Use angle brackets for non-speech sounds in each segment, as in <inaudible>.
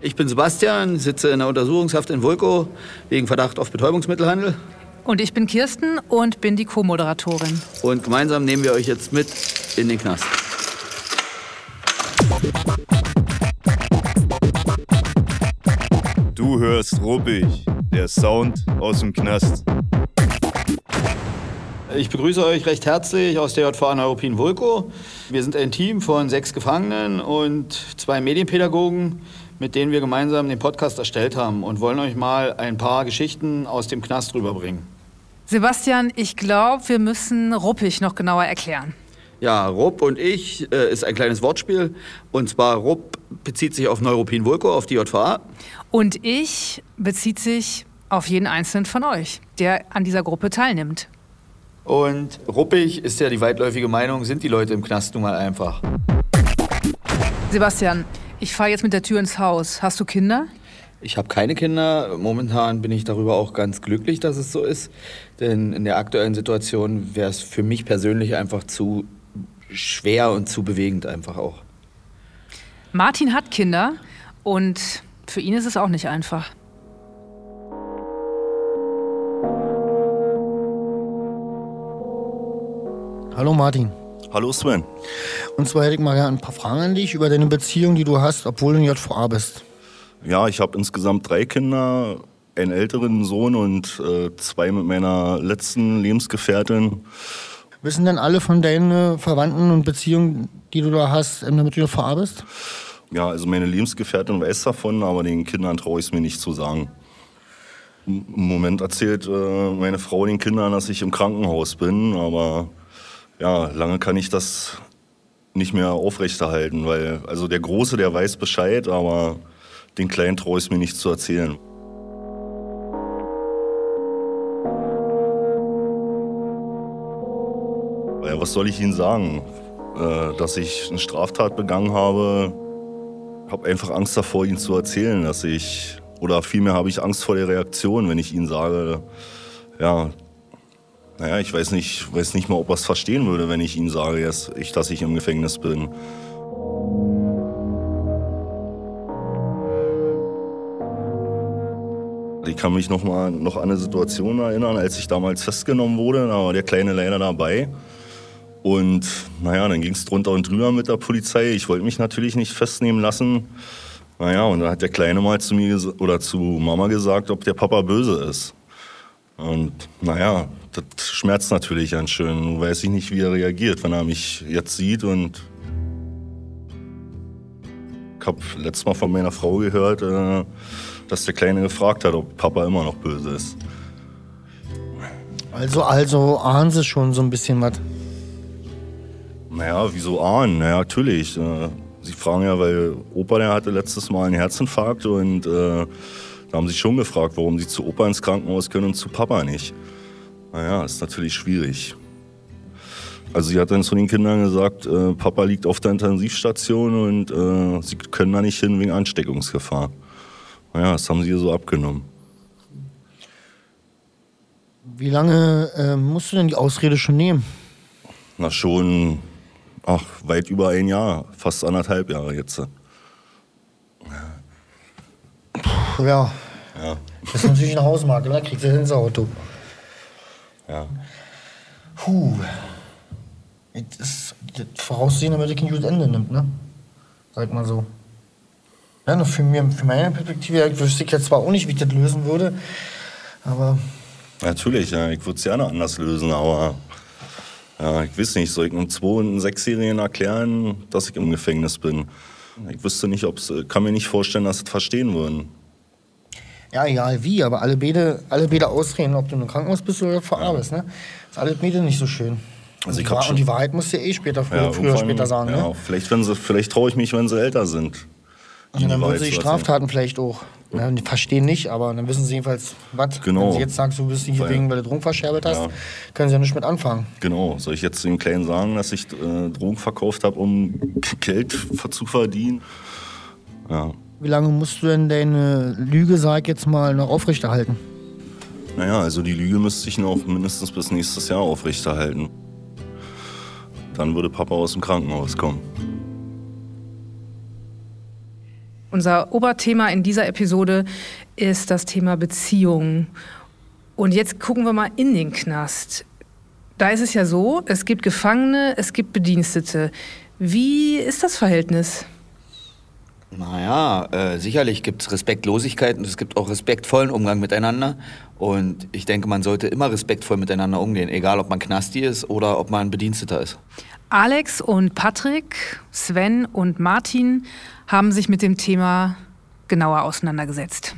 Ich bin Sebastian, sitze in der Untersuchungshaft in Vulko wegen Verdacht auf Betäubungsmittelhandel. Und ich bin Kirsten und bin die Co-Moderatorin. Und gemeinsam nehmen wir euch jetzt mit in den Knast. Du hörst ruppig, der Sound aus dem Knast. Ich begrüße euch recht herzlich aus der JVA Neuruppin Vulko. Wir sind ein Team von sechs Gefangenen und zwei Medienpädagogen, mit denen wir gemeinsam den Podcast erstellt haben und wollen euch mal ein paar Geschichten aus dem Knast rüberbringen. Sebastian, ich glaube, wir müssen ruppig noch genauer erklären. Ja, Rupp und ich äh, ist ein kleines Wortspiel. Und zwar Rupp bezieht sich auf Neuruppin Vulko, auf die JVA. Und ich bezieht sich auf jeden einzelnen von euch, der an dieser Gruppe teilnimmt. Und ruppig ist ja die weitläufige Meinung, sind die Leute im Knast nun mal einfach. Sebastian, ich fahre jetzt mit der Tür ins Haus. Hast du Kinder? Ich habe keine Kinder. Momentan bin ich darüber auch ganz glücklich, dass es so ist. Denn in der aktuellen Situation wäre es für mich persönlich einfach zu schwer und zu bewegend einfach auch. Martin hat Kinder und für ihn ist es auch nicht einfach. Hallo Martin. Hallo Sven. Und zwar hätte ich mal ein paar Fragen an dich über deine Beziehung, die du hast, obwohl du in JVA bist. Ja, ich habe insgesamt drei Kinder, einen älteren Sohn und äh, zwei mit meiner letzten Lebensgefährtin. Wissen denn alle von deinen Verwandten und Beziehungen, die du da hast, ähm, damit du JVA bist? Ja, also meine Lebensgefährtin weiß davon, aber den Kindern traue ich es mir nicht zu sagen. Im Moment erzählt äh, meine Frau den Kindern, dass ich im Krankenhaus bin, aber ja, lange kann ich das nicht mehr aufrechterhalten, weil also der Große, der weiß Bescheid, aber den Kleinen traue ich mir nicht zu erzählen. Ja, was soll ich Ihnen sagen? Äh, dass ich eine Straftat begangen habe, habe einfach Angst davor, Ihnen zu erzählen, dass ich, oder vielmehr habe ich Angst vor der Reaktion, wenn ich Ihnen sage, ja, naja, ich weiß nicht, weiß nicht mal, ob er es verstehen würde, wenn ich Ihnen sage, dass ich, dass ich im Gefängnis bin. Ich kann mich noch mal noch an eine Situation erinnern, als ich damals festgenommen wurde. Da war der Kleine leider dabei. Und naja, dann ging es drunter und drüber mit der Polizei. Ich wollte mich natürlich nicht festnehmen lassen. Naja, und dann hat der Kleine mal zu mir oder zu Mama gesagt, ob der Papa böse ist. Und naja, das schmerzt natürlich ganz schön. Nun weiß ich nicht, wie er reagiert, wenn er mich jetzt sieht. Und ich habe letztes Mal von meiner Frau gehört, äh, dass der Kleine gefragt hat, ob Papa immer noch böse ist. Also, also ahnen sie schon so ein bisschen was. Naja, wieso ahnen? Naja, natürlich. Äh, sie fragen ja, weil Opa, der hatte letztes Mal einen Herzinfarkt und äh, da haben sie schon gefragt, warum sie zu Opa ins Krankenhaus können und zu Papa nicht. Naja, ist natürlich schwierig. Also sie hat dann zu den Kindern gesagt, äh, Papa liegt auf der Intensivstation und äh, sie können da nicht hin wegen Ansteckungsgefahr. Naja, das haben sie ihr so abgenommen. Wie lange äh, musst du denn die Ausrede schon nehmen? Na schon, ach, weit über ein Jahr, fast anderthalb Jahre jetzt. Ja. Ja. Das ist natürlich eine Hausmarke, da kriegst du ins Auto. Ja. Puh. Das ist voraussehen, damit ich ein gutes Ende nimmt, ne? Sag mal so. Ja, nur für, mir, für meine Perspektive wüsste ich jetzt zwar auch nicht, wie ich das lösen würde, aber Natürlich, ja, ich würde es gerne anders lösen, aber ja, ich weiß nicht, soll ich einem Zwei- und einem Sechsjährigen erklären, dass ich im Gefängnis bin? Ich wüsste nicht, ob es, kann mir nicht vorstellen, dass sie es verstehen würden. Ja, egal wie, aber alle beide, alle beide ausreden, ob du im Krankenhaus bist oder vor bist, ne? ist alles beide nicht so schön. Also und, ich schon- und die Wahrheit musst du ja eh später, früher, früher irgendwann- später sagen, ja, ne? Vielleicht, wenn sie, vielleicht traue ich mich, wenn sie älter sind. Und dann Ihnen würden Wahrheit sie die. Straftaten vielleicht auch. Ne? Die verstehen nicht, aber dann wissen sie jedenfalls, was. Genau. Wenn sie jetzt sagst, du bist hier Weil- wegen, weil du Drogen verscherbelt hast, Ja. können sie ja nicht mit anfangen. Genau. Soll ich jetzt dem Kleinen sagen, dass ich äh, Drogen verkauft habe, um <laughs> Geld zu verdienen? Ja. Wie lange musst du denn deine Lüge, sag jetzt mal, noch aufrechterhalten? Naja, also die Lüge müsste ich noch mindestens bis nächstes Jahr aufrechterhalten. Dann würde Papa aus dem Krankenhaus kommen. Unser Oberthema in dieser Episode ist das Thema Beziehung. Und jetzt gucken wir mal in den Knast. Da ist es ja so, es gibt Gefangene, es gibt Bedienstete. Wie ist das Verhältnis? Naja, äh, sicherlich gibt es Respektlosigkeit und es gibt auch respektvollen Umgang miteinander. Und ich denke, man sollte immer respektvoll miteinander umgehen, egal ob man Knasti ist oder ob man Bediensteter ist. Alex und Patrick, Sven und Martin haben sich mit dem Thema genauer auseinandergesetzt.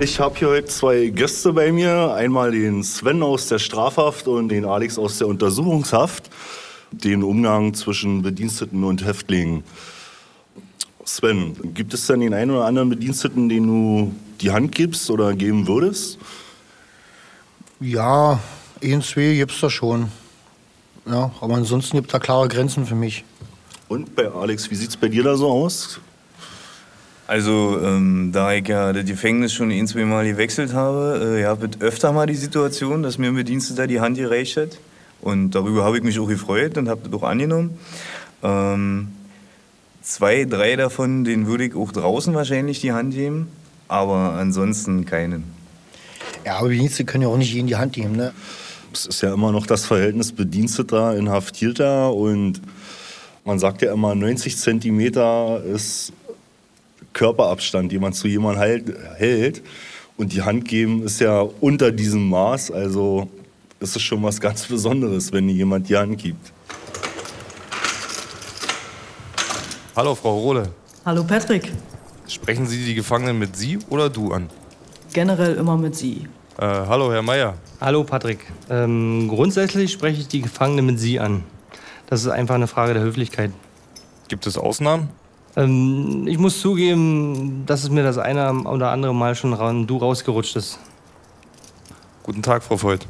Ich habe hier heute zwei Gäste bei mir. Einmal den Sven aus der Strafhaft und den Alex aus der Untersuchungshaft. Den Umgang zwischen Bediensteten und Häftlingen. Sven, gibt es denn den einen oder anderen Bediensteten, den du die Hand gibst oder geben würdest? Ja, ein, zwei gibt's da schon. Ja, aber ansonsten gibt da klare Grenzen für mich. Und bei Alex, wie sieht's bei dir da so aus? Also, ähm, da ich ja das Gefängnis schon ein, zwei Mal gewechselt habe, äh, habe ich öfter mal die Situation, dass mir ein Bediensteter die Hand gereicht hat. Und darüber habe ich mich auch gefreut und habe das auch angenommen. Ähm, zwei, drei davon, denen würde ich auch draußen wahrscheinlich die Hand geben, aber ansonsten keinen. Ja, aber Bedienstete können ja auch nicht jeden die Hand geben, ne? Es ist ja immer noch das Verhältnis Bediensteter, Inhaftierter und man sagt ja immer, 90 Zentimeter ist Körperabstand, den man zu jemandem halt, hält. Und die Hand geben ist ja unter diesem Maß. Also ist es schon was ganz Besonderes, wenn jemand die Hand gibt. Hallo, Frau Rohle. Hallo Patrick. Sprechen Sie die Gefangenen mit Sie oder du an? Generell immer mit Sie. Äh, hallo, Herr Meier. Hallo Patrick. Ähm, grundsätzlich spreche ich die Gefangenen mit Sie an. Das ist einfach eine Frage der Höflichkeit. Gibt es Ausnahmen? Ähm, ich muss zugeben, dass es mir das eine oder andere Mal schon ran, du rausgerutscht ist. Guten Tag, Frau Voigt.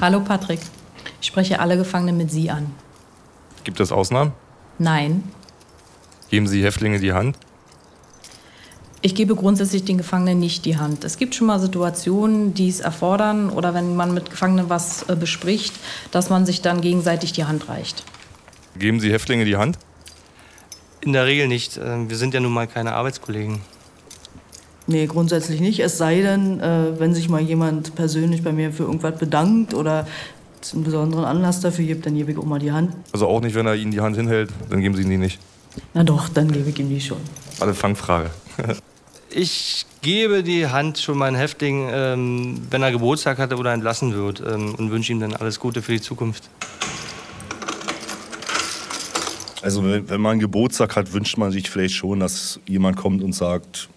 Hallo Patrick. Ich spreche alle Gefangenen mit Sie an. Gibt es Ausnahmen? Nein. Geben Sie Häftlinge die Hand? Ich gebe grundsätzlich den Gefangenen nicht die Hand. Es gibt schon mal Situationen, die es erfordern oder wenn man mit Gefangenen was äh, bespricht, dass man sich dann gegenseitig die Hand reicht. Geben Sie Häftlinge die Hand? In der Regel nicht. Äh, Wir sind ja nun mal keine Arbeitskollegen. Nee, grundsätzlich nicht. Es sei denn, äh, wenn sich mal jemand persönlich bei mir für irgendwas bedankt oder einen besonderen Anlass dafür gibt, dann gebe ich auch mal die Hand. Also auch nicht, wenn er Ihnen die Hand hinhält, dann geben Sie ihn die nicht. Na doch, dann gebe ich ihm die schon. Alle Fangfrage. <laughs> Ich gebe die Hand schon meinen Häftling, ähm, wenn er Geburtstag hatte oder entlassen wird ähm, und wünsche ihm dann alles Gute für die Zukunft. Also wenn wenn man Geburtstag hat, wünscht man sich vielleicht schon, dass jemand kommt und sagt,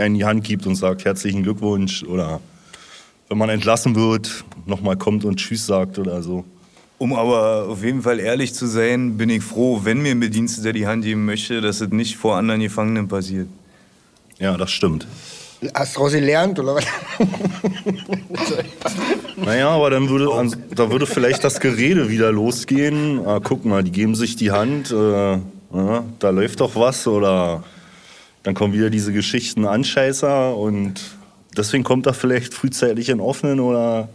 einen die Hand gibt und sagt herzlichen Glückwunsch oder wenn man entlassen wird, nochmal kommt und Tschüss sagt oder so. Um aber auf jeden Fall ehrlich zu sein, bin ich froh, wenn mir ein Bediensteter die Hand geben möchte, dass es nicht vor anderen Gefangenen passiert. Ja, das stimmt. Hast du gelernt, oder was? Naja, aber dann würde, an, da würde vielleicht das Gerede wieder losgehen. Ah, guck mal, die geben sich die Hand, äh, ja, da läuft doch was oder dann kommen wieder diese Geschichten Anscheißer und deswegen kommt er vielleicht frühzeitig in Offenen oder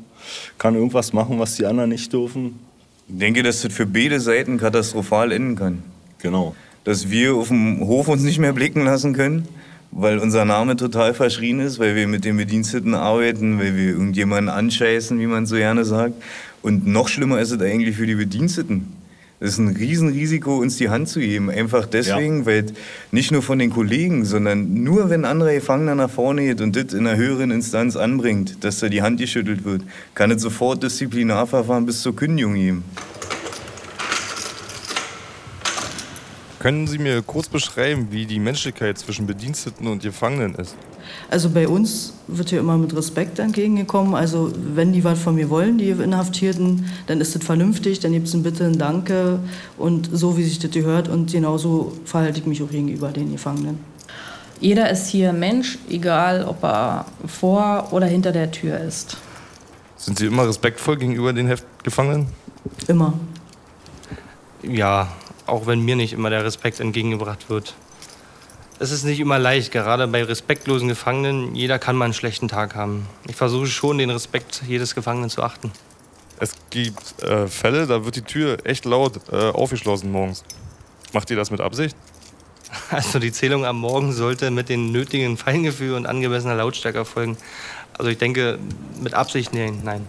kann irgendwas machen, was die anderen nicht dürfen. Ich denke, dass das für beide Seiten katastrophal enden kann. Genau. Dass wir auf dem Hof uns nicht mehr blicken lassen können, weil unser Name total verschrien ist, weil wir mit den Bediensteten arbeiten, weil wir irgendjemanden anscheißen, wie man so gerne sagt. Und noch schlimmer ist es eigentlich für die Bediensteten. Es ist ein Riesenrisiko, uns die Hand zu geben. Einfach deswegen, weil nicht nur von den Kollegen, sondern nur wenn ein anderer Gefangener nach vorne geht und das in einer höheren Instanz anbringt, dass da die Hand geschüttelt wird, kann es sofort Disziplinarverfahren bis zur Kündigung geben. Können Sie mir kurz beschreiben, wie die Menschlichkeit zwischen Bediensteten und Gefangenen ist? Also bei uns wird hier immer mit Respekt entgegengekommen. Also wenn die was von mir wollen, die Inhaftierten, dann ist das vernünftig, dann gibt es ein Bitte, ein Danke und so, wie sich das gehört. Und genauso verhalte ich mich auch gegenüber den Gefangenen. Jeder ist hier Mensch, egal ob er vor oder hinter der Tür ist. Sind Sie immer respektvoll gegenüber den Gefangenen? Immer. Ja, auch wenn mir nicht immer der Respekt entgegengebracht wird. Es ist nicht immer leicht, gerade bei respektlosen Gefangenen. Jeder kann mal einen schlechten Tag haben. Ich versuche schon, den Respekt jedes Gefangenen zu achten. Es gibt äh, Fälle, da wird die Tür echt laut äh, aufgeschlossen morgens. Macht ihr das mit Absicht? <laughs> Also die Zählung am Morgen sollte mit dem nötigen Feingefühl und angemessener Lautstärke erfolgen. Also ich denke, mit Absicht nein. nein.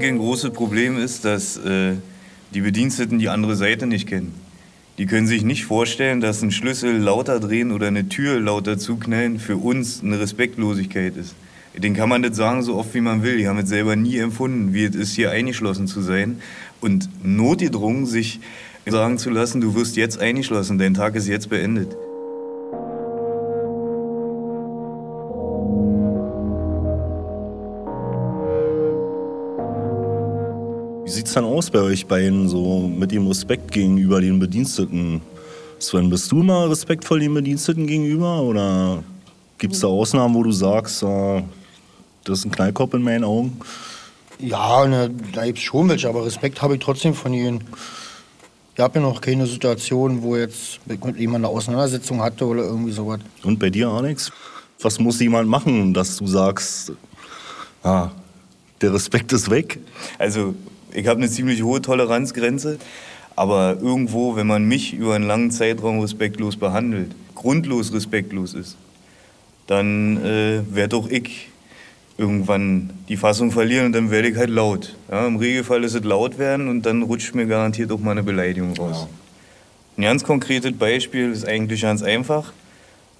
Denke, ein großes Problem ist, dass äh, die Bediensteten die andere Seite nicht kennen. Die können sich nicht vorstellen, dass ein Schlüssel lauter drehen oder eine Tür lauter zuknallen für uns eine Respektlosigkeit ist. Den kann man nicht sagen, so oft wie man will. Die haben es selber nie empfunden, wie es ist, hier eingeschlossen zu sein. Und notgedrungen, sich sagen zu lassen, du wirst jetzt eingeschlossen, dein Tag ist jetzt beendet. Sieht's dann aus bei euch beiden, so mit dem Respekt gegenüber den Bediensteten? Sven, bist du mal respektvoll den Bediensteten gegenüber oder gibt's da Ausnahmen, wo du sagst, äh, das ist ein Knallkopf in meinen Augen? Ja, ne, da gibt's schon welche, aber Respekt habe ich trotzdem von ihnen. Ich habe ja noch keine Situation, wo jetzt mit jemand eine Auseinandersetzung hatte oder irgendwie sowas. Und bei dir, Alex? Was muss jemand machen, dass du sagst, ah, der Respekt ist weg? Also, ich habe eine ziemlich hohe Toleranzgrenze, aber irgendwo, wenn man mich über einen langen Zeitraum respektlos behandelt, grundlos respektlos ist, dann äh, werde auch ich irgendwann die Fassung verlieren und dann werde ich halt laut. Ja, Im Regelfall ist es laut werden und dann rutscht mir garantiert auch mal eine Beleidigung raus. Ein ganz konkretes Beispiel ist eigentlich ganz einfach.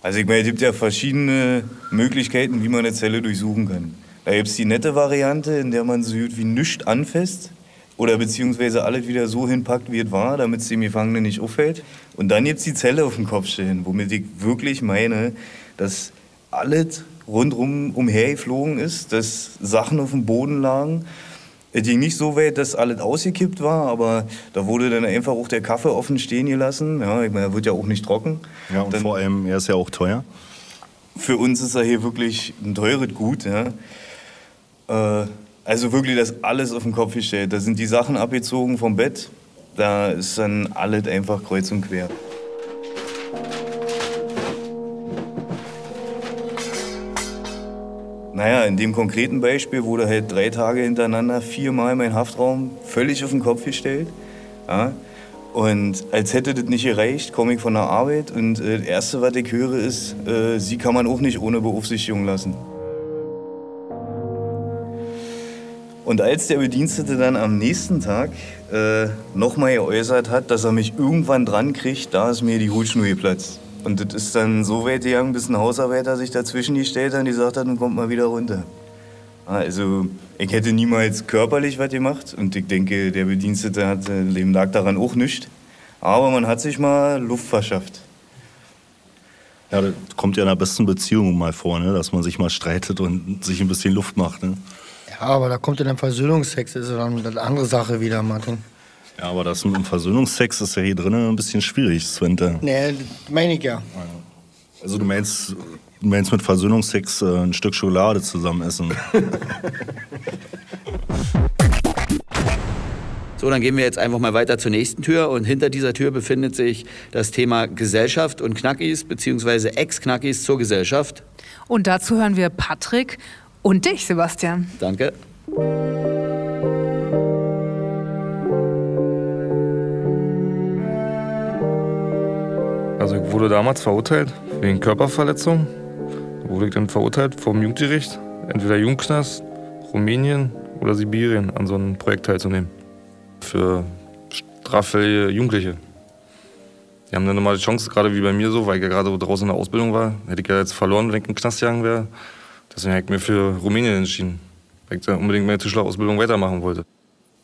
Also ich meine, es gibt ja verschiedene Möglichkeiten, wie man eine Zelle durchsuchen kann. Da gibt es die nette Variante, in der man so gut wie nichts anfasst oder beziehungsweise alles wieder so hinpackt, wie es war, damit es dem Gefangenen nicht auffällt. Und dann jetzt die Zelle auf den Kopf stellen, womit ich wirklich meine, dass alles rundherum umhergeflogen ist, dass Sachen auf dem Boden lagen. Es ging nicht so weit, dass alles ausgekippt war, aber da wurde dann einfach auch der Kaffee offen stehen gelassen. Ja, ich meine, er wird ja auch nicht trocken. Ja, und Dann- vor allem, er ist ja auch teuer. für uns ist er hier wirklich ein teures Gut. Ja. Äh, also wirklich das alles auf den Kopf gestellt. Da sind die Sachen abgezogen vom Bett. Da ist dann alles einfach kreuz und quer. Naja, in dem konkreten Beispiel wurde halt drei Tage hintereinander viermal mein Haftraum völlig auf den Kopf gestellt. Ja. Und als hätte das nicht gereicht, komme ich von der Arbeit und äh, das Erste, was ich höre, ist, äh, sie kann man auch nicht ohne Beaufsichtigung lassen. Und als der Bedienstete dann am nächsten Tag äh, nochmal geäußert hat, dass er mich irgendwann dran kriegt, da ist mir die Hutschnur geplatzt. Und das ist dann so weit gegangen, bis ein Hausarbeiter sich dazwischen gestellt hat und gesagt hat, nun kommt mal wieder runter. Also ich hätte niemals körperlich was gemacht und ich denke, der Bedienstete hat, äh, dem lag daran auch nichts. Aber man hat sich mal Luft verschafft. Ja, das kommt ja in der besten Beziehung mal vor, ne? dass man sich mal streitet und sich ein bisschen Luft macht. Ne? Ja, aber da kommt ja dann Versöhnungsex, ist ja dann eine andere Sache wieder, Martin. Ja, aber das mit dem Versöhnungsex ist ja hier drinnen ein bisschen schwierig, Svente. Nee, meine ich ja. Also du meinst, du meinst mit Versöhnungsex äh, ein Stück Schokolade zusammen essen. <laughs> So, dann gehen wir jetzt einfach mal weiter zur nächsten Tür und hinter dieser Tür befindet sich das Thema Gesellschaft und Knackis beziehungsweise Ex-Knackis zur Gesellschaft. Und dazu hören wir Patrick und dich, Sebastian. Danke. Also ich wurde damals verurteilt wegen Körperverletzung. Da wurde ich dann verurteilt vom Jugendgericht, entweder Jugendknast, Rumänien oder Sibirien an so einem Projekt teilzunehmen. Für straffällige Jugendliche. Die haben dann nochmal die Chance, gerade wie bei mir so, weil ich ja gerade draußen in der Ausbildung war, hätte ich ja jetzt verloren, wenn ich in den Knast gegangen wäre. Deswegen habe ich mir für Rumänien entschieden, weil ich da unbedingt meine Tischlerausbildung weitermachen wollte.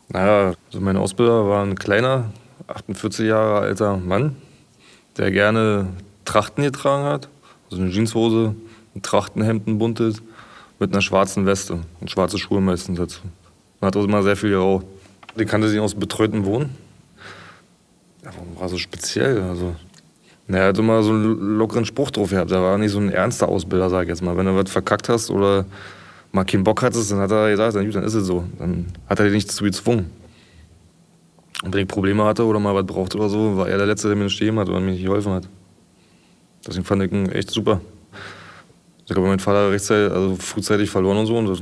Naja, also mein Ausbilder war ein kleiner, 48 Jahre alter Mann, der gerne Trachten getragen hat. Also eine Jeanshose, ein Trachtenhemd, buntes, mit einer schwarzen Weste und schwarze Schuhe meistens dazu. Man hat auch immer sehr viel geraucht. Die kannte sich aus betreuten Wohnen. Warum war so speziell? Also, na, er hat immer so einen lockeren Spruch drauf gehabt. Er war nicht so ein ernster Ausbilder, sag ich jetzt mal. Wenn du was verkackt hast oder mal keinen Bock hattest, dann hat er gesagt, dann, dann ist es so. Dann hat er dich nicht zu gezwungen. Und wenn ich Probleme hatte oder mal was brauchte oder so, war er der Letzte, der mir stehen hat oder mir nicht geholfen hat. Deswegen fand ich ihn echt super. Ich habe meinen Vater rechtzeitig, also frühzeitig verloren und so und das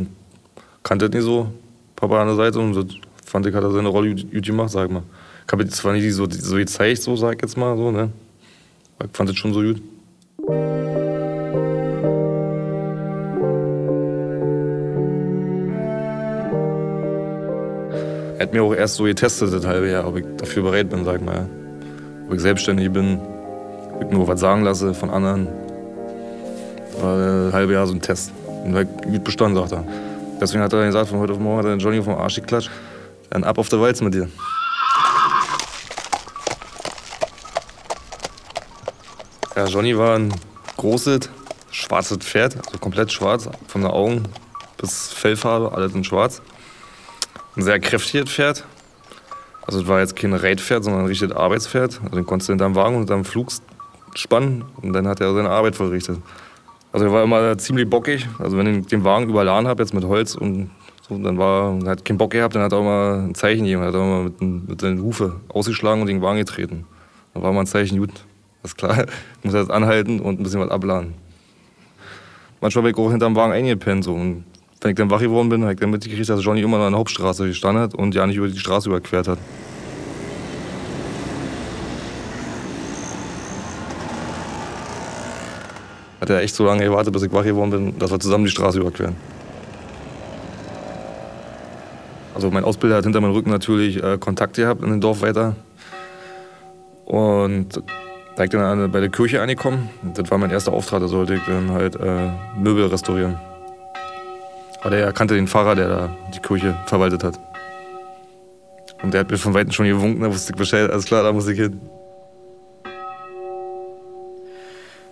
kannte nicht so. Papa an der Seite und das fand ich, hat er seine Rolle gut gemacht, sag ich mal. Ich habe jetzt zwar nicht so, so gezeigt, so sag ich jetzt mal so, ne? Ich fand das schon so gut. Er hat mir auch erst so getestet, das halbe Jahr, ob ich dafür bereit bin, sag mal. Ob ich selbstständig bin, ob ich mir was sagen lasse von anderen. Das war ein halbes Jahr so ein Test. Und war gut bestanden, sagt er. Deswegen hat er gesagt, von heute auf morgen hat er den Johnny vom Arsch geklatscht. Dann ab auf der Walz mit dir. Ja, Johnny war ein großes, schwarzes Pferd, also komplett schwarz, von den Augen bis Fellfarbe, alles in schwarz. Ein sehr kräftiges Pferd. Also es war jetzt kein Reitpferd, sondern ein richtiges Arbeitspferd. Also den konntest du hinterm Wagen und hinterm Flug spannen und dann hat er seine Arbeit verrichtet. Also er war immer ziemlich bockig. Also wenn ich den Wagen überladen habe, jetzt mit Holz und so, dann war, er hat keinen Bock gehabt, dann hat er auch mal ein Zeichen gegeben, hat auch mal mit, mit seinen Hufe ausgeschlagen und den Wagen getreten. Dann war mal ein Zeichen, gut, ist klar, ich <laughs> muss jetzt anhalten und ein bisschen was abladen. Manchmal bin ich auch hinterm Wagen eingepennt. So. Und wenn ich dann wach geworden bin, habe ich dann mitgekriegt, dass Johnny immer noch an der Hauptstraße gestanden hat und ja nicht über die Straße überquert hat. Hat er echt so lange gewartet, bis ich wach geworden bin, dass wir zusammen die Straße überqueren. Also mein Ausbilder hat hinter meinem Rücken natürlich äh, Kontakt gehabt in den Dorf weiter. Und da ich dann bei der Kirche angekommen, das war mein erster Auftrag, da sollte ich dann halt äh, Möbel restaurieren. Aber der kannte den Pfarrer, der da die Kirche verwaltet hat. Und der hat mir von Weitem schon gewunken, da wusste ich Bescheid, alles klar, da muss ich hin.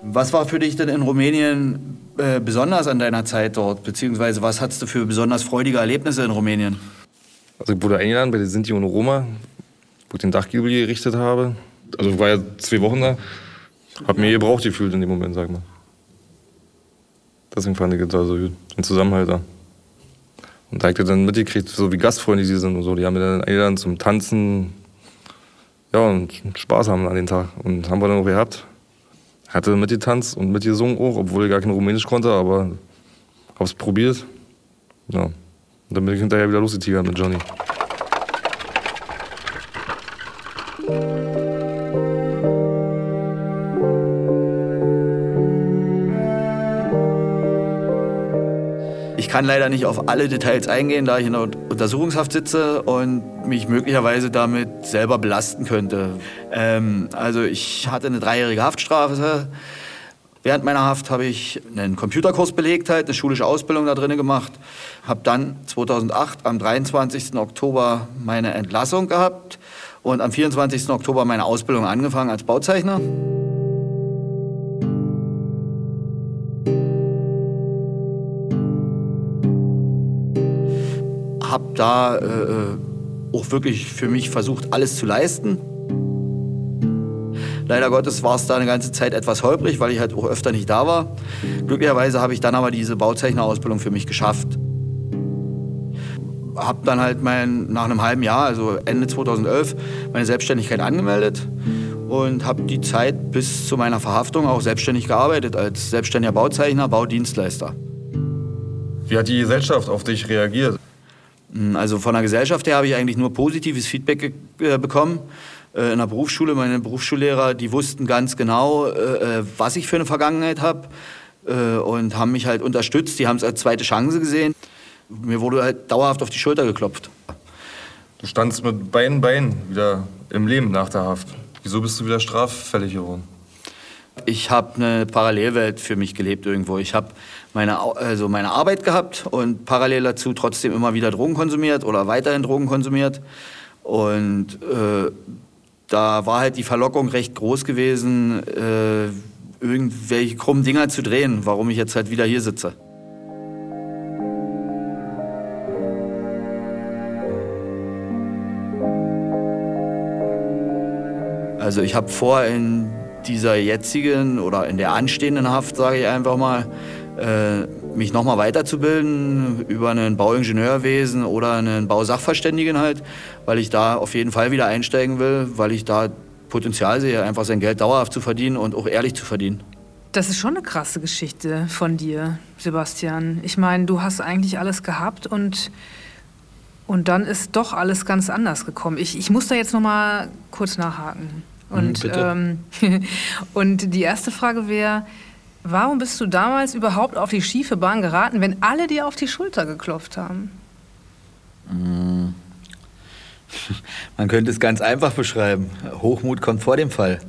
Was war für dich denn in Rumänien äh, besonders an deiner Zeit dort? Beziehungsweise was hattest du für besonders freudige Erlebnisse in Rumänien? Also ich wurde eingeladen bei den Sinti und Roma, wo ich den Dachgiebel gerichtet habe. Also ich war ja zwei Wochen da. Hab mir gebraucht gefühlt in dem Moment, sag mal. Deswegen fand ich das also gut. Den Zusammenhalt da. Und da hab ich dann mitgekriegt, so wie Gastfreunde die sind und so. Die haben mir dann eingeladen zum Tanzen. Ja, und Spaß haben an den Tag. Und haben wir dann auch gehabt. Hatte mitgetanzt und mitgesungen auch, obwohl ich gar kein Rumänisch konnte, aber hab's probiert. Ja. Und dann bin ich hinterher wieder losgetigert mit Johnny. Kann leider nicht auf alle Details eingehen, da ich in der Untersuchungshaft sitze und mich möglicherweise damit selber belasten könnte. Ähm, also ich hatte eine dreijährige Haftstrafe. Während meiner Haft habe ich einen Computerkurs belegt, halt, eine schulische Ausbildung da drin gemacht. Habe dann 2008 am 23. Oktober meine Entlassung gehabt und am 24. Oktober meine Ausbildung angefangen als Bauzeichner. Habe da äh, auch wirklich für mich versucht, alles zu leisten. Leider Gottes war es da eine ganze Zeit etwas holprig, weil ich halt auch öfter nicht da war. Glücklicherweise habe ich dann aber diese Bauzeichnerausbildung für mich geschafft. Habe dann halt mein, nach einem halben Jahr, also Ende 2011, meine Selbstständigkeit angemeldet und habe die Zeit bis zu meiner Verhaftung auch selbstständig gearbeitet als selbstständiger Bauzeichner, Baudienstleister. Wie hat die Gesellschaft auf dich reagiert? Also von der Gesellschaft her habe ich eigentlich nur positives Feedback äh, bekommen. Äh, in der Berufsschule, meine Berufsschullehrer, die wussten ganz genau, äh, was ich für eine Vergangenheit habe und haben mich halt unterstützt. Die haben es als zweite Chance gesehen. Mir wurde halt dauerhaft auf die Schulter geklopft. Du standst mit beiden Beinen wieder im Leben nach der Haft. Wieso bist du wieder straffällig geworden? Ich habe eine Parallelwelt für mich gelebt irgendwo. Ich habe meine, also meine Arbeit gehabt und parallel dazu trotzdem immer wieder Drogen konsumiert oder weiterhin Drogen konsumiert. Und äh, da war halt die Verlockung recht groß gewesen, äh, irgendwelche krummen Dinger zu drehen, warum ich jetzt halt wieder hier sitze. Also ich habe vor, in dieser jetzigen oder in der anstehenden Haft, sage ich einfach mal, äh, mich nochmal weiterzubilden über ein Bauingenieurwesen oder einen Bausachverständigen halt, weil ich da auf jeden Fall wieder einsteigen will, weil ich da Potenzial sehe, einfach sein Geld dauerhaft zu verdienen und auch ehrlich zu verdienen. Das ist schon eine krasse Geschichte von dir, Sebastian. Ich meine, du hast eigentlich alles gehabt und, und dann ist doch alles ganz anders gekommen. Ich, ich muss da jetzt noch mal kurz nachhaken. Mhm, Und, ähm, <laughs> und die erste Frage wäre, warum bist du damals überhaupt auf die schiefe Bahn geraten, wenn alle dir auf die Schulter geklopft haben? Mm. <laughs> Man könnte es ganz einfach beschreiben. Hochmut kommt vor dem Fall.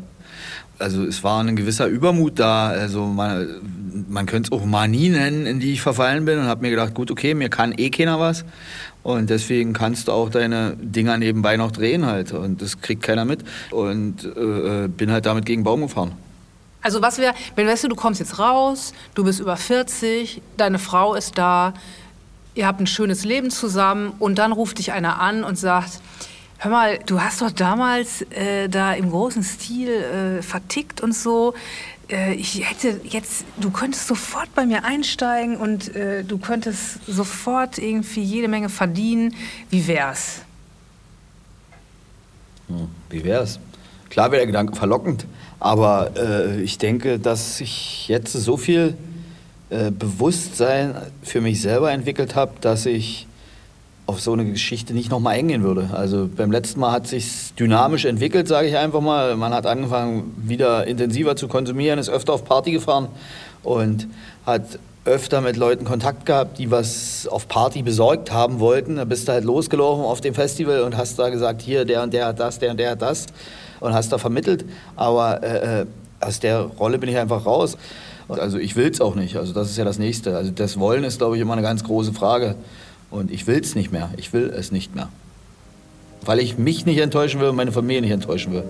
Also es war ein gewisser Übermut da. Also man, man könnte es auch Manie nennen, in die ich verfallen bin und habe mir gedacht, gut, okay, mir kann eh keiner was. Und deswegen kannst du auch deine Dinger nebenbei noch drehen halt. Und das kriegt keiner mit. Und äh, bin halt damit gegen Baum gefahren. Also was wäre, wenn weißt du, du kommst jetzt raus, du bist über 40, deine Frau ist da, ihr habt ein schönes Leben zusammen und dann ruft dich einer an und sagt, hör mal, du hast doch damals äh, da im großen Stil äh, vertickt und so. Äh, ich hätte jetzt, du könntest sofort bei mir einsteigen und äh, du könntest sofort irgendwie jede Menge verdienen. Wie wär's? Hm, Wie wär's? Klar wäre der Gedanke verlockend, aber äh, ich denke, dass ich jetzt so viel äh, Bewusstsein für mich selber entwickelt habe, dass ich auf so eine Geschichte nicht nochmal eingehen würde. Also beim letzten Mal hat sich dynamisch entwickelt, sage ich einfach mal. Man hat angefangen, wieder intensiver zu konsumieren, ist öfter auf Party gefahren und hat öfter mit Leuten Kontakt gehabt, die was auf Party besorgt haben wollten. Da bist du halt losgelaufen auf dem Festival und hast da gesagt, hier, der und der hat das, der und der hat das und hast da vermittelt. Aber äh, äh aus der Rolle bin ich einfach raus. Also ich will es auch nicht. Also das ist ja das Nächste. Also das Wollen ist, glaube ich, immer eine ganz große Frage. Und ich will es nicht mehr. Ich will es nicht mehr. Weil ich mich nicht enttäuschen will und meine Familie nicht enttäuschen will.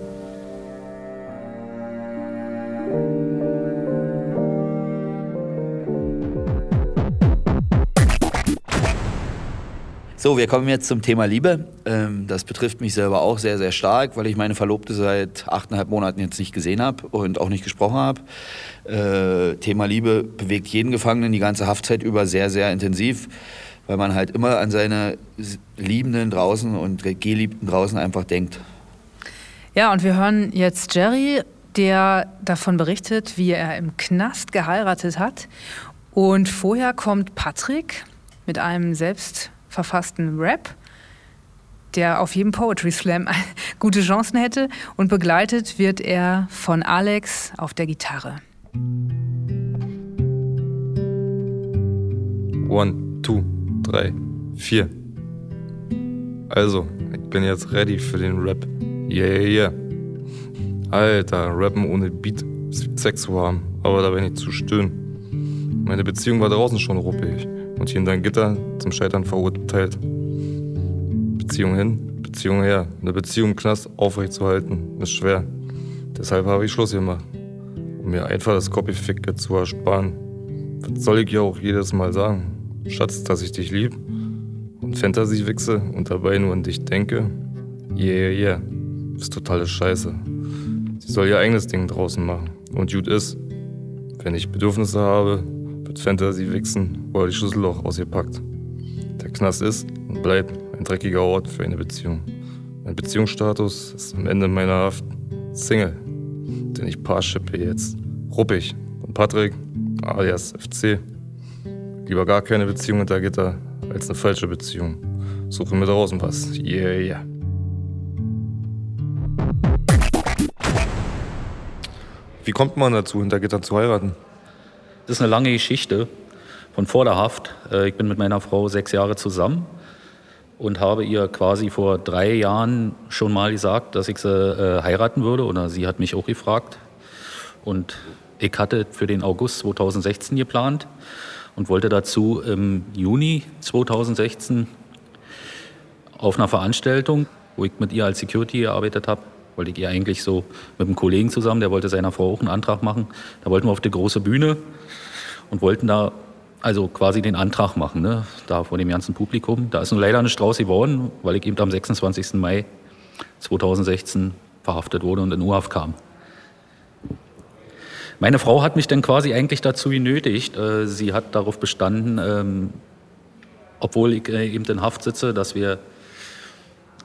So, wir kommen jetzt zum Thema Liebe. Ähm, Das betrifft mich selber auch sehr, sehr stark, weil ich meine Verlobte seit achteinhalb Monaten jetzt nicht gesehen habe und auch nicht gesprochen habe. Äh, Thema Liebe bewegt jeden Gefangenen die ganze Haftzeit über sehr, sehr intensiv, weil man halt immer an seine Liebenden draußen und Geliebten draußen einfach denkt. Ja, und wir hören jetzt Jerry, der davon berichtet, wie er im Knast geheiratet hat. Und vorher kommt Patrick mit einem selbst verfassten Rap, der auf jedem Poetry Slam <laughs> gute Chancen hätte. Und begleitet wird er von Alex auf der Gitarre. One, two, drei, vier. Also, ich bin jetzt ready für den Rap. Yeah, yeah, yeah. Alter, rappen ohne Beat ist wie Sex zu haben, aber da bin ich zu stöhnen. Meine Beziehung war draußen schon ruppig und hier in dein Gitter zum Scheitern verurteilt. Beziehung hin, Beziehung her. Eine Beziehung im Knast aufrechtzuerhalten ist schwer. Deshalb habe ich Schluss gemacht, um mir einfach das Copyficke zu ersparen. Was soll ich ja auch jedes Mal sagen? Schatz, dass ich dich lieb und Fantasy wichse und dabei nur an dich denke? Yeah, yeah, yeah. Ist totale Scheiße. Sie soll ihr eigenes Ding draußen machen. Und gut ist, wenn ich Bedürfnisse habe, wird Fantasy wichsen oder die Schlüsselloch aus ihr packt. Der Knast ist und bleibt ein dreckiger Ort für eine Beziehung. Mein Beziehungsstatus ist am Ende meiner Haft Single. Denn ich paarschippe jetzt ruppig und Patrick, alias FC. Lieber gar keine Beziehung hinter Gitter als eine falsche Beziehung. Suche mir draußen was. Yeah, yeah. Wie kommt man dazu, hinter Gittern zu heiraten? Das ist eine lange Geschichte von vor der Haft. Äh, Ich bin mit meiner Frau sechs Jahre zusammen und habe ihr quasi vor drei Jahren schon mal gesagt, dass ich sie äh, heiraten würde. Oder sie hat mich auch gefragt. Und ich hatte für den August 2016 geplant und wollte dazu im Juni 2016 auf einer Veranstaltung, wo ich mit ihr als Security gearbeitet habe, wollte ich ihr eigentlich so mit einem Kollegen zusammen, der wollte seiner Frau auch einen Antrag machen. Da wollten wir auf die große Bühne und wollten da also quasi den Antrag machen, ne? da vor dem ganzen Publikum. Da ist nun leider eine Strauß geworden, weil ich eben am 26. Mai 2016 verhaftet wurde und in U-Haft kam. Meine Frau hat mich dann quasi eigentlich dazu genötigt. Äh, sie hat darauf bestanden, ähm, obwohl ich äh, eben in Haft sitze, dass wir,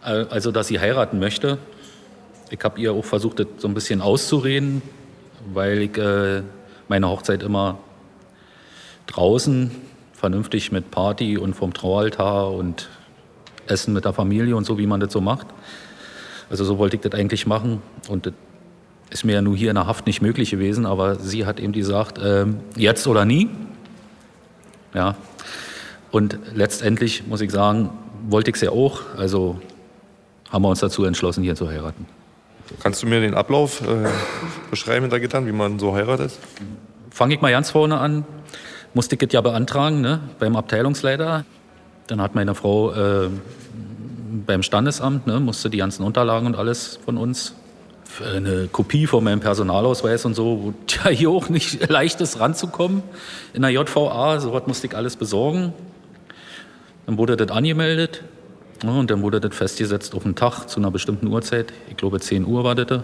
äh, also dass sie heiraten möchte. Ich habe ihr auch versucht, das so ein bisschen auszureden, weil ich meine Hochzeit immer draußen vernünftig mit Party und vom Traualtar und Essen mit der Familie und so, wie man das so macht. Also so wollte ich das eigentlich machen und das ist mir ja nur hier in der Haft nicht möglich gewesen, aber sie hat eben gesagt, äh, jetzt oder nie. Ja. Und letztendlich muss ich sagen, wollte ich es ja auch. Also haben wir uns dazu entschlossen, hier zu heiraten. Kannst du mir den Ablauf äh, beschreiben hinter Gittern, wie man so heiratet? Fange ich mal ganz vorne an. Musste ich das ja beantragen ne, beim Abteilungsleiter. Dann hat meine Frau äh, beim Standesamt, ne, musste die ganzen Unterlagen und alles von uns eine Kopie von meinem Personalausweis und so, wo ja hier auch nicht <laughs> leicht ist ranzukommen. In der JVA, so was musste ich alles besorgen. Dann wurde das angemeldet ja, und dann wurde das festgesetzt auf einen Tag zu einer bestimmten Uhrzeit. Ich glaube 10 Uhr war das.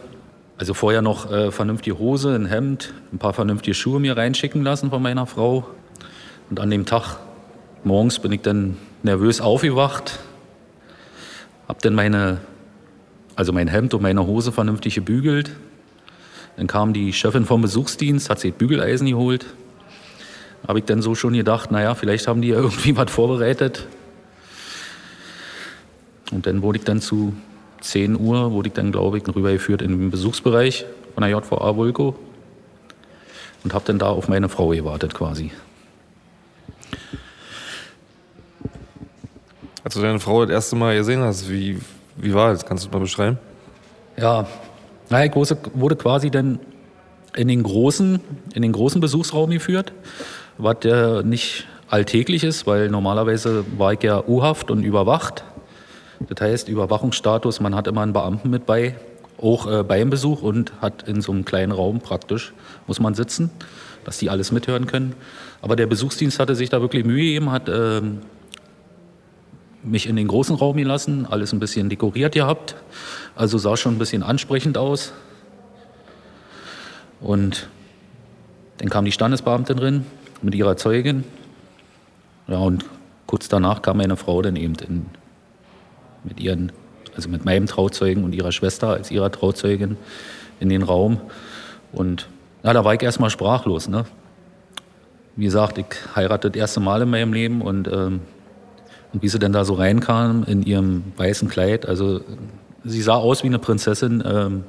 Also vorher noch äh, vernünftige Hose, ein Hemd, ein paar vernünftige Schuhe mir reinschicken lassen von meiner Frau. Und an dem Tag morgens bin ich dann nervös aufgewacht, habe dann meine also mein Hemd und meine Hose vernünftig gebügelt. Dann kam die Chefin vom Besuchsdienst, hat sich Bügeleisen geholt. Habe ich dann so schon gedacht, naja, vielleicht haben die ja <laughs> irgendwie was vorbereitet. Und dann wurde ich dann zu 10 Uhr, wurde ich dann, glaube ich, rübergeführt in den Besuchsbereich von der JVA Vulko und habe dann da auf meine Frau gewartet quasi. Als du deine Frau das erste Mal gesehen hast, wie, wie war das? Kannst du mal beschreiben? Ja, naja, ich wurde quasi dann in den großen, in den großen Besuchsraum geführt, was ja nicht alltäglich ist, weil normalerweise war ich ja U-Haft und überwacht. Das heißt, Überwachungsstatus, man hat immer einen Beamten mit bei, auch äh, beim Besuch und hat in so einem kleinen Raum praktisch, muss man sitzen, dass die alles mithören können. Aber der Besuchsdienst hatte sich da wirklich Mühe gegeben, hat äh, mich in den großen Raum gelassen, alles ein bisschen dekoriert gehabt. Also sah schon ein bisschen ansprechend aus. Und dann kam die Standesbeamtin drin mit ihrer Zeugin. Ja, und kurz danach kam meine Frau dann eben in, mit ihren, also mit meinem Trauzeugen und ihrer Schwester als ihrer Trauzeugin in den Raum. Und na, da war ich erstmal sprachlos. Ne? Wie gesagt, ich heirate das erste Mal in meinem Leben und ähm, und wie sie denn da so reinkam in ihrem weißen Kleid, also sie sah aus wie eine Prinzessin ähm,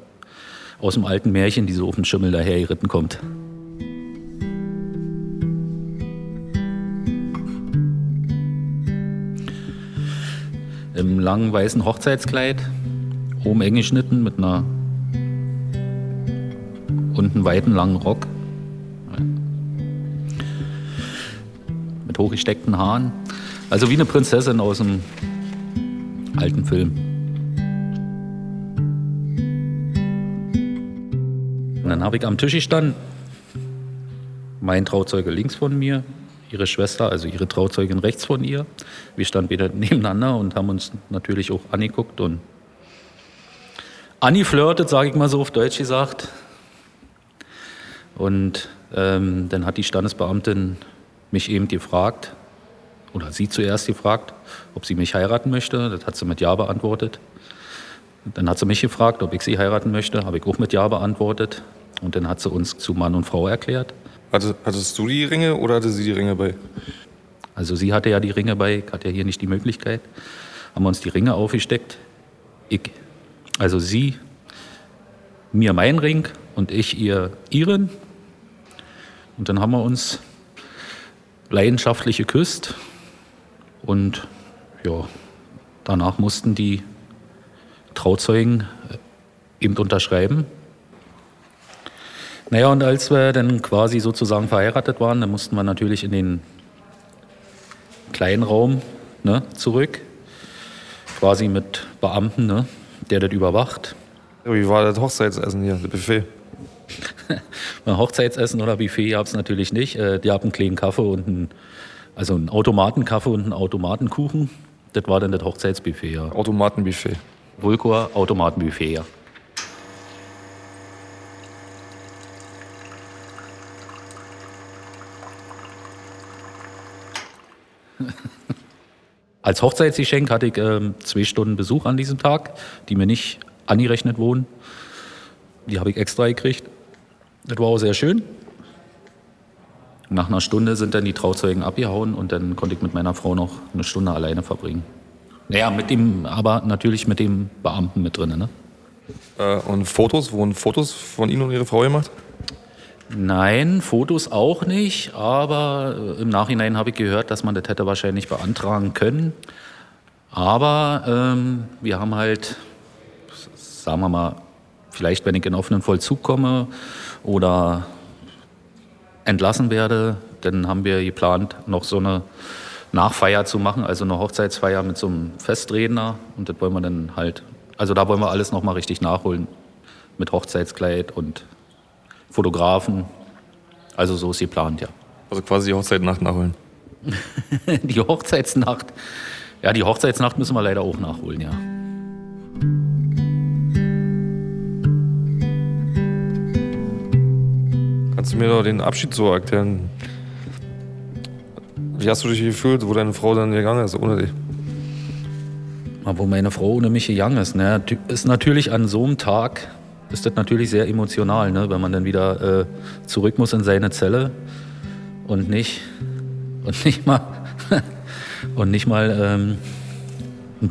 aus dem alten Märchen, die so auf den Schimmel daher geritten kommt. Im langen weißen Hochzeitskleid, oben eng geschnitten mit einer unten weiten langen Rock. Mit hochgesteckten Haaren. Also wie eine Prinzessin aus einem alten Film. Und dann habe ich am Tisch gestanden, mein Trauzeuge links von mir, ihre Schwester, also ihre Trauzeugin rechts von ihr. Wir standen wieder <laughs> nebeneinander und haben uns natürlich auch angeguckt und Anni flirtet, sage ich mal so auf Deutsch gesagt. Und ähm, dann hat die Standesbeamtin mich eben gefragt, oder sie zuerst gefragt, ob sie mich heiraten möchte. Das hat sie mit Ja beantwortet. Dann hat sie mich gefragt, ob ich sie heiraten möchte. Habe ich auch mit Ja beantwortet. Und dann hat sie uns zu Mann und Frau erklärt. Hattest du die Ringe oder hatte sie die Ringe bei? Also sie hatte ja die Ringe bei, hatte ja hier nicht die Möglichkeit. Haben wir uns die Ringe aufgesteckt. Ich, also sie mir meinen Ring und ich ihr ihren. Und dann haben wir uns leidenschaftlich geküsst. Und ja, danach mussten die Trauzeugen äh, eben unterschreiben. Naja, und als wir dann quasi sozusagen verheiratet waren, dann mussten wir natürlich in den kleinen Raum ne, zurück, quasi mit Beamten, ne, der das überwacht. Wie war das Hochzeitsessen hier, das Buffet? <laughs> Hochzeitsessen oder Buffet gab es natürlich nicht. Äh, die haben einen kleinen Kaffee und einen also ein Automatenkaffee und ein Automatenkuchen. Das war dann das Hochzeitsbuffet, ja. Automatenbuffet. Vulkor, Automatenbuffet, ja. <laughs> Als Hochzeitsgeschenk hatte ich ähm, zwei Stunden Besuch an diesem Tag, die mir nicht angerechnet wurden. Die habe ich extra gekriegt. Das war auch sehr schön. Nach einer Stunde sind dann die Trauzeugen abgehauen und dann konnte ich mit meiner Frau noch eine Stunde alleine verbringen. Naja, mit dem, aber natürlich mit dem Beamten mit drin. Ne? Äh, und Fotos, wurden Fotos von Ihnen und Ihrer Frau gemacht? Nein, Fotos auch nicht, aber äh, im Nachhinein habe ich gehört, dass man das hätte wahrscheinlich beantragen können. Aber ähm, wir haben halt, sagen wir mal, vielleicht wenn ich in offenen Vollzug komme oder entlassen werde, dann haben wir geplant, noch so eine Nachfeier zu machen, also eine Hochzeitsfeier mit so einem Festredner. Und das wollen wir dann halt, also da wollen wir alles nochmal richtig nachholen mit Hochzeitskleid und Fotografen. Also so ist geplant, ja. Also quasi die Hochzeitsnacht nachholen. <laughs> die Hochzeitsnacht. Ja, die Hochzeitsnacht müssen wir leider auch nachholen, ja. Kannst du mir doch den Abschied so erklären? Wie hast du dich gefühlt, wo deine Frau dann gegangen ist, ohne dich? Wo meine Frau ohne mich gegangen ist, ne, ist natürlich an so einem Tag, ist das natürlich sehr emotional, ne, wenn man dann wieder äh, zurück muss in seine Zelle und nicht, und nicht mal, <laughs> und nicht mal, ähm,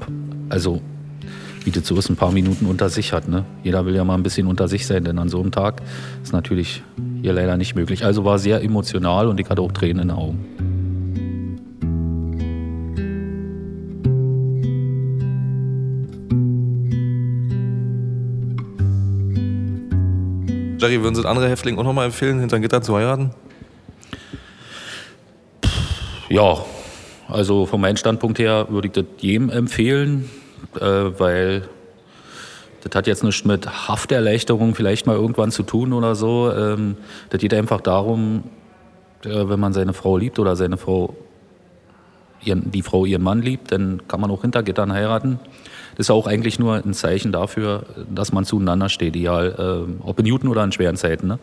also wie das so ist, ein paar Minuten unter sich hat. Ne? Jeder will ja mal ein bisschen unter sich sein, denn an so einem Tag ist natürlich hier leider nicht möglich. Also war sehr emotional und ich hatte auch Tränen in den Augen. Jerry, würden Sie andere Häftlinge auch nochmal empfehlen, hinter Gitter zu heiraten? Ja, also von meinem Standpunkt her würde ich das jedem empfehlen, äh, weil das hat jetzt nichts mit Hafterleichterung vielleicht mal irgendwann zu tun oder so. Ähm, das geht einfach darum, äh, wenn man seine Frau liebt oder seine Frau, ihren, die Frau ihren Mann liebt, dann kann man auch hinter Gittern heiraten. Das ist auch eigentlich nur ein Zeichen dafür, dass man zueinander steht, egal äh, ob in guten oder in schweren Zeiten. Ne?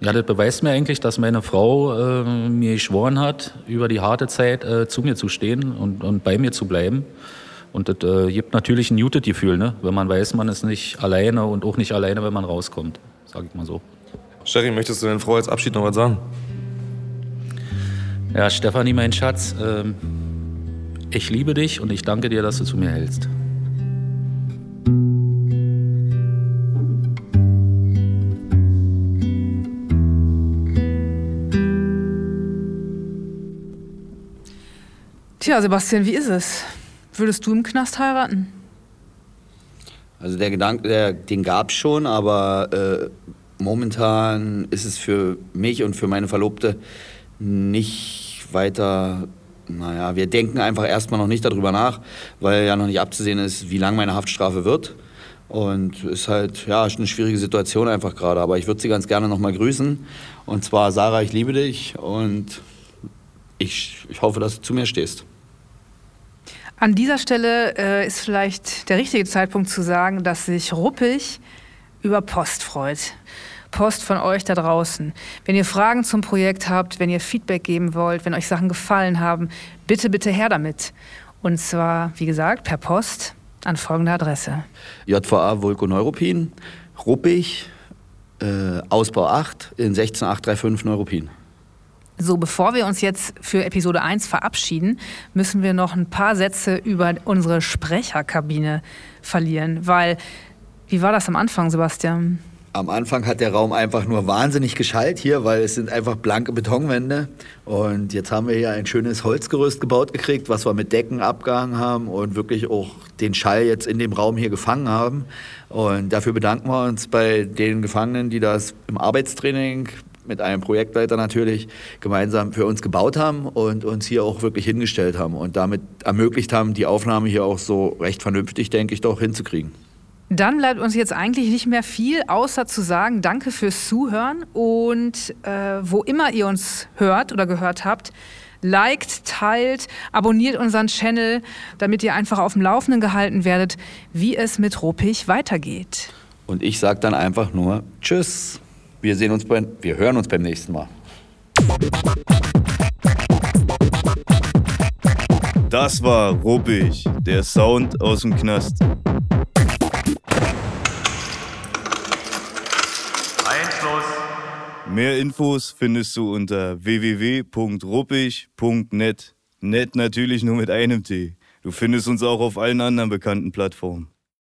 Ja, das beweist mir eigentlich, dass meine Frau äh, mir geschworen hat, über die harte Zeit äh, zu mir zu stehen und, und bei mir zu bleiben. Und das äh, gibt natürlich ein Muted-Gefühl, ne? wenn man weiß, man ist nicht alleine und auch nicht alleine, wenn man rauskommt, sage ich mal so. Sherry, möchtest du deiner Frau als Abschied noch was sagen? Ja, Stefanie, mein Schatz, ähm, ich liebe dich und ich danke dir, dass du zu mir hältst. Tja, Sebastian, wie ist es? Würdest du im Knast heiraten? Also der Gedanke, der, den gab es schon, aber äh, momentan ist es für mich und für meine Verlobte nicht weiter, naja, wir denken einfach erstmal noch nicht darüber nach, weil ja noch nicht abzusehen ist, wie lang meine Haftstrafe wird. Und ist halt, ja, eine schwierige Situation einfach gerade. Aber ich würde sie ganz gerne nochmal grüßen. Und zwar, Sarah, ich liebe dich und ich, ich hoffe, dass du zu mir stehst. An dieser Stelle äh, ist vielleicht der richtige Zeitpunkt zu sagen, dass sich Ruppig über Post freut. Post von euch da draußen. Wenn ihr Fragen zum Projekt habt, wenn ihr Feedback geben wollt, wenn euch Sachen gefallen haben, bitte, bitte her damit. Und zwar, wie gesagt, per Post an folgende Adresse. JVA Vulkoneuropin, Ruppig, äh, Ausbau 8 in 16835 Neuropin. So, bevor wir uns jetzt für Episode 1 verabschieden, müssen wir noch ein paar Sätze über unsere Sprecherkabine verlieren, weil, wie war das am Anfang, Sebastian? Am Anfang hat der Raum einfach nur wahnsinnig geschallt hier, weil es sind einfach blanke Betonwände. Und jetzt haben wir hier ein schönes Holzgerüst gebaut gekriegt, was wir mit Decken abgehangen haben und wirklich auch den Schall jetzt in dem Raum hier gefangen haben. Und dafür bedanken wir uns bei den Gefangenen, die das im Arbeitstraining mit einem Projektleiter natürlich gemeinsam für uns gebaut haben und uns hier auch wirklich hingestellt haben und damit ermöglicht haben, die Aufnahme hier auch so recht vernünftig, denke ich, doch hinzukriegen. Dann bleibt uns jetzt eigentlich nicht mehr viel, außer zu sagen, danke fürs Zuhören und äh, wo immer ihr uns hört oder gehört habt, liked, teilt, abonniert unseren Channel, damit ihr einfach auf dem Laufenden gehalten werdet, wie es mit Ruppig weitergeht. Und ich sage dann einfach nur Tschüss. Wir sehen uns beim, wir hören uns beim nächsten Mal. Das war Ruppig, der Sound aus dem Knast. Mehr Infos findest du unter www.ruppig.net. Net natürlich nur mit einem T. Du findest uns auch auf allen anderen bekannten Plattformen.